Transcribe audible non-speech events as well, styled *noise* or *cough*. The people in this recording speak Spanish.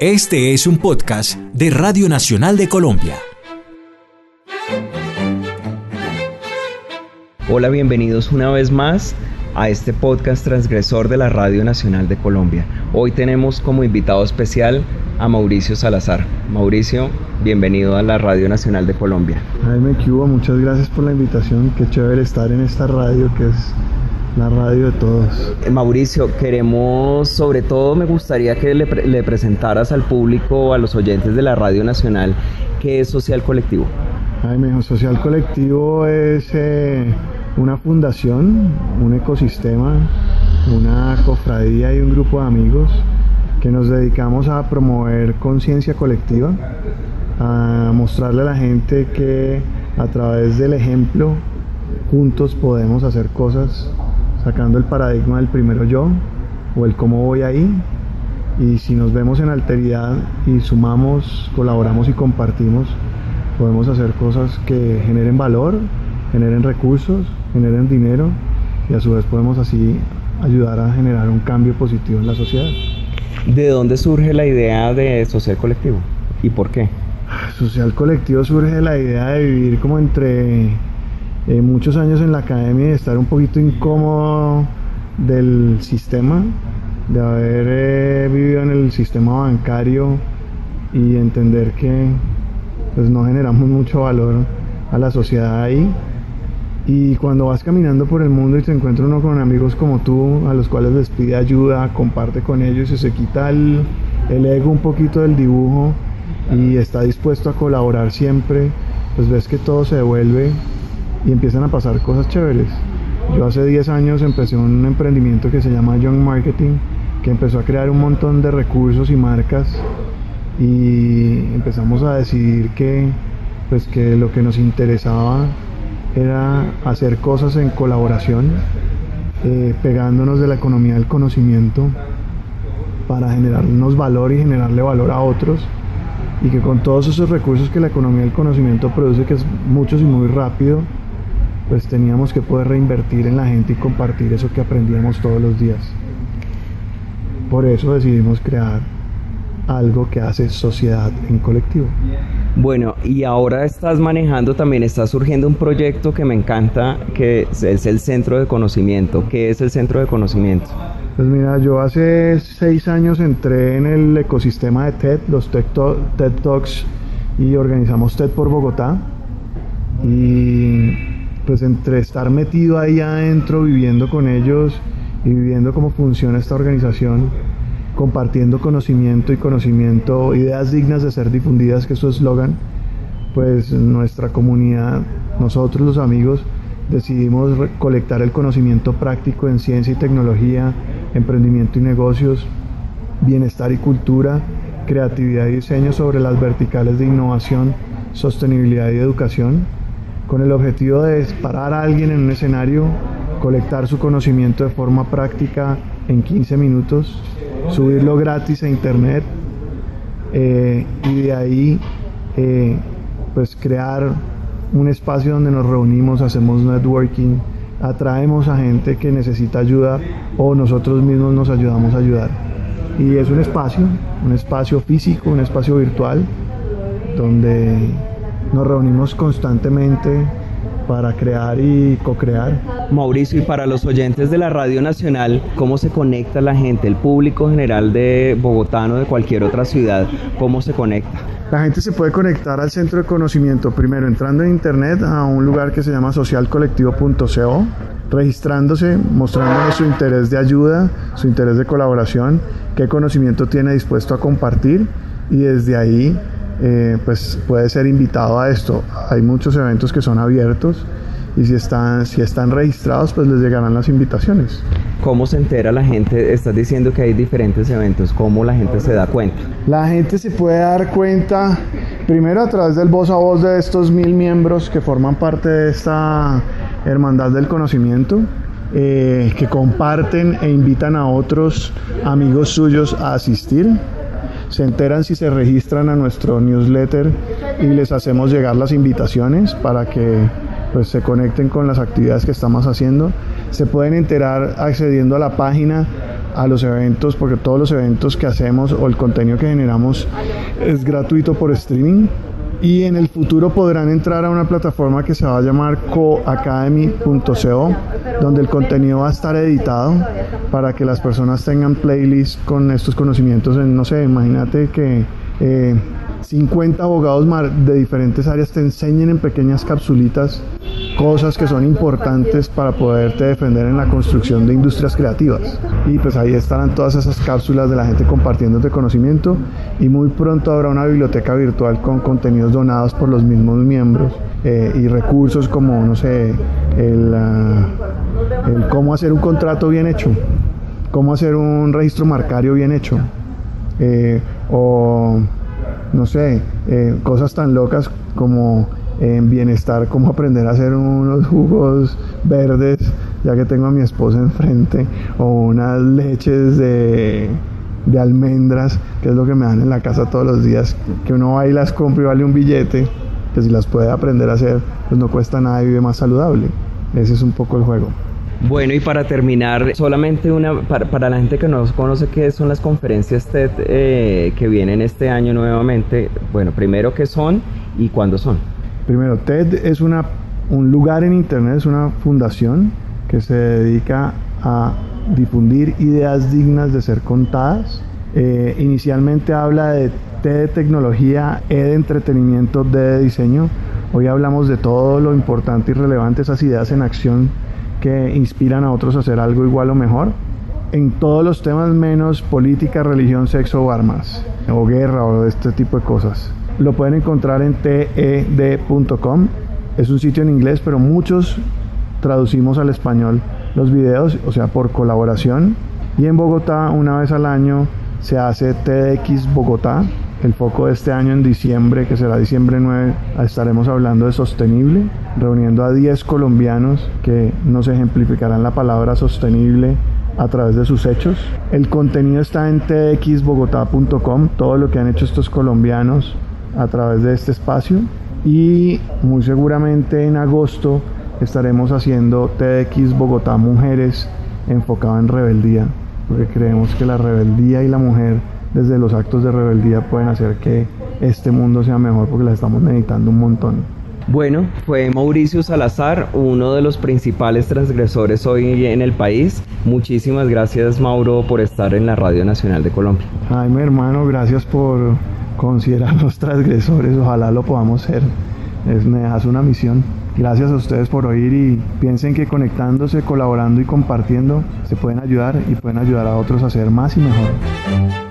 Este es un podcast de Radio Nacional de Colombia. Hola, bienvenidos una vez más a este podcast transgresor de la Radio Nacional de Colombia. Hoy tenemos como invitado especial a Mauricio Salazar. Mauricio, bienvenido a la Radio Nacional de Colombia. Jaime Cuba, muchas gracias por la invitación. Qué chévere estar en esta radio que es la radio de todos. Eh, Mauricio, queremos, sobre todo me gustaría que le, le presentaras al público, a los oyentes de la Radio Nacional, qué es Social Colectivo. Jaime, Social Colectivo es eh, una fundación, un ecosistema, una cofradía y un grupo de amigos que nos dedicamos a promover conciencia colectiva, a mostrarle a la gente que a través del ejemplo juntos podemos hacer cosas sacando el paradigma del primero yo o el cómo voy ahí y si nos vemos en alteridad y sumamos, colaboramos y compartimos, podemos hacer cosas que generen valor, generen recursos, generen dinero y a su vez podemos así ayudar a generar un cambio positivo en la sociedad. ¿De dónde surge la idea de social colectivo y por qué? Social colectivo surge la idea de vivir como entre eh, muchos años en la academia y estar un poquito incómodo del sistema, de haber eh, vivido en el sistema bancario y entender que pues no generamos mucho valor a la sociedad ahí. Y cuando vas caminando por el mundo y te encuentras uno con amigos como tú, a los cuales les pide ayuda, comparte con ellos y se quita el, el ego un poquito del dibujo y está dispuesto a colaborar siempre, pues ves que todo se devuelve y empiezan a pasar cosas chéveres. Yo hace 10 años empecé un emprendimiento que se llama Young Marketing, que empezó a crear un montón de recursos y marcas y empezamos a decidir que, pues que lo que nos interesaba era hacer cosas en colaboración, eh, pegándonos de la economía del conocimiento para generarnos valor y generarle valor a otros y que con todos esos recursos que la economía del conocimiento produce, que es muchos y muy rápido, pues teníamos que poder reinvertir en la gente y compartir eso que aprendíamos todos los días. Por eso decidimos crear algo que hace sociedad en colectivo. Bueno, y ahora estás manejando también, está surgiendo un proyecto que me encanta, que es el Centro de Conocimiento. ¿Qué es el Centro de Conocimiento? Pues mira, yo hace seis años entré en el ecosistema de TED, los TED, TED Talks, y organizamos TED por Bogotá. Y pues entre estar metido ahí adentro, viviendo con ellos y viviendo cómo funciona esta organización, compartiendo conocimiento y conocimiento, ideas dignas de ser difundidas, que es su eslogan, pues nuestra comunidad, nosotros los amigos, decidimos colectar el conocimiento práctico en ciencia y tecnología, emprendimiento y negocios, bienestar y cultura, creatividad y diseño sobre las verticales de innovación, sostenibilidad y educación con el objetivo de parar a alguien en un escenario, colectar su conocimiento de forma práctica en 15 minutos, subirlo gratis a internet eh, y de ahí eh, pues crear un espacio donde nos reunimos, hacemos networking, atraemos a gente que necesita ayuda o nosotros mismos nos ayudamos a ayudar. Y es un espacio, un espacio físico, un espacio virtual, donde nos reunimos constantemente para crear y co-crear. Mauricio, y para los oyentes de la Radio Nacional, ¿cómo se conecta la gente, el público general de Bogotá o de cualquier otra ciudad? ¿Cómo se conecta? La gente se puede conectar al centro de conocimiento primero entrando en internet a un lugar que se llama socialcolectivo.co, registrándose, mostrándonos su interés de ayuda, su interés de colaboración, qué conocimiento tiene dispuesto a compartir y desde ahí eh, pues puede ser invitado a esto. Hay muchos eventos que son abiertos y si están, si están registrados, pues les llegarán las invitaciones. ¿Cómo se entera la gente? Estás diciendo que hay diferentes eventos. ¿Cómo la gente se da cuenta? La gente se puede dar cuenta primero a través del voz a voz de estos mil miembros que forman parte de esta hermandad del conocimiento. Eh, que comparten e invitan a otros amigos suyos a asistir se enteran si se registran a nuestro newsletter y les hacemos llegar las invitaciones para que pues, se conecten con las actividades que estamos haciendo. Se pueden enterar accediendo a la página a los eventos, porque todos los eventos que hacemos o el contenido que generamos es gratuito por streaming. Y en el futuro podrán entrar a una plataforma que se va a llamar coacademy.co, donde el contenido va a estar editado para que las personas tengan playlists con estos conocimientos. En, no sé, imagínate que eh, 50 abogados de diferentes áreas te enseñen en pequeñas capsulitas cosas que son importantes para poderte defender en la construcción de industrias creativas. Y pues ahí estarán todas esas cápsulas de la gente compartiendo de conocimiento y muy pronto habrá una biblioteca virtual con contenidos donados por los mismos miembros eh, y recursos como, no sé, el, ah, el cómo hacer un contrato bien hecho, cómo hacer un registro marcario bien hecho. Eh, o no sé, eh, cosas tan locas como en bienestar, como aprender a hacer unos jugos verdes, ya que tengo a mi esposa enfrente, o unas leches de, de almendras, que es lo que me dan en la casa todos los días, que uno va y las compra y vale un billete, que si las puede aprender a hacer, pues no cuesta nada y vive más saludable. Ese es un poco el juego. Bueno, y para terminar, solamente una, para, la gente que no conoce qué son las conferencias TED eh, que vienen este año nuevamente, bueno, primero qué son y cuándo son. Primero, TED es una, un lugar en Internet, es una fundación que se dedica a difundir ideas dignas de ser contadas. Eh, inicialmente habla de T de tecnología, E de entretenimiento, D de diseño. Hoy hablamos de todo lo importante y relevante, esas ideas en acción que inspiran a otros a hacer algo igual o mejor en todos los temas menos política, religión, sexo o armas o guerra o este tipo de cosas. Lo pueden encontrar en ted.com. Es un sitio en inglés, pero muchos traducimos al español los videos, o sea, por colaboración. Y en Bogotá, una vez al año, se hace TEDx Bogotá, el foco de este año en diciembre, que será diciembre 9, estaremos hablando de sostenible, reuniendo a 10 colombianos que nos ejemplificarán la palabra sostenible a través de sus hechos. El contenido está en txbogotá.com, todo lo que han hecho estos colombianos a través de este espacio. Y muy seguramente en agosto estaremos haciendo TX Bogotá Mujeres enfocado en rebeldía, porque creemos que la rebeldía y la mujer desde los actos de rebeldía pueden hacer que este mundo sea mejor porque la estamos meditando un montón. Bueno, fue Mauricio Salazar, uno de los principales transgresores hoy en el país. Muchísimas gracias, Mauro, por estar en la Radio Nacional de Colombia. Ay, mi hermano, gracias por considerarnos *laughs* transgresores. Ojalá lo podamos ser. Es, me dejas una misión. Gracias a ustedes por oír y piensen que conectándose, colaborando y compartiendo se pueden ayudar y pueden ayudar a otros a ser más y mejor.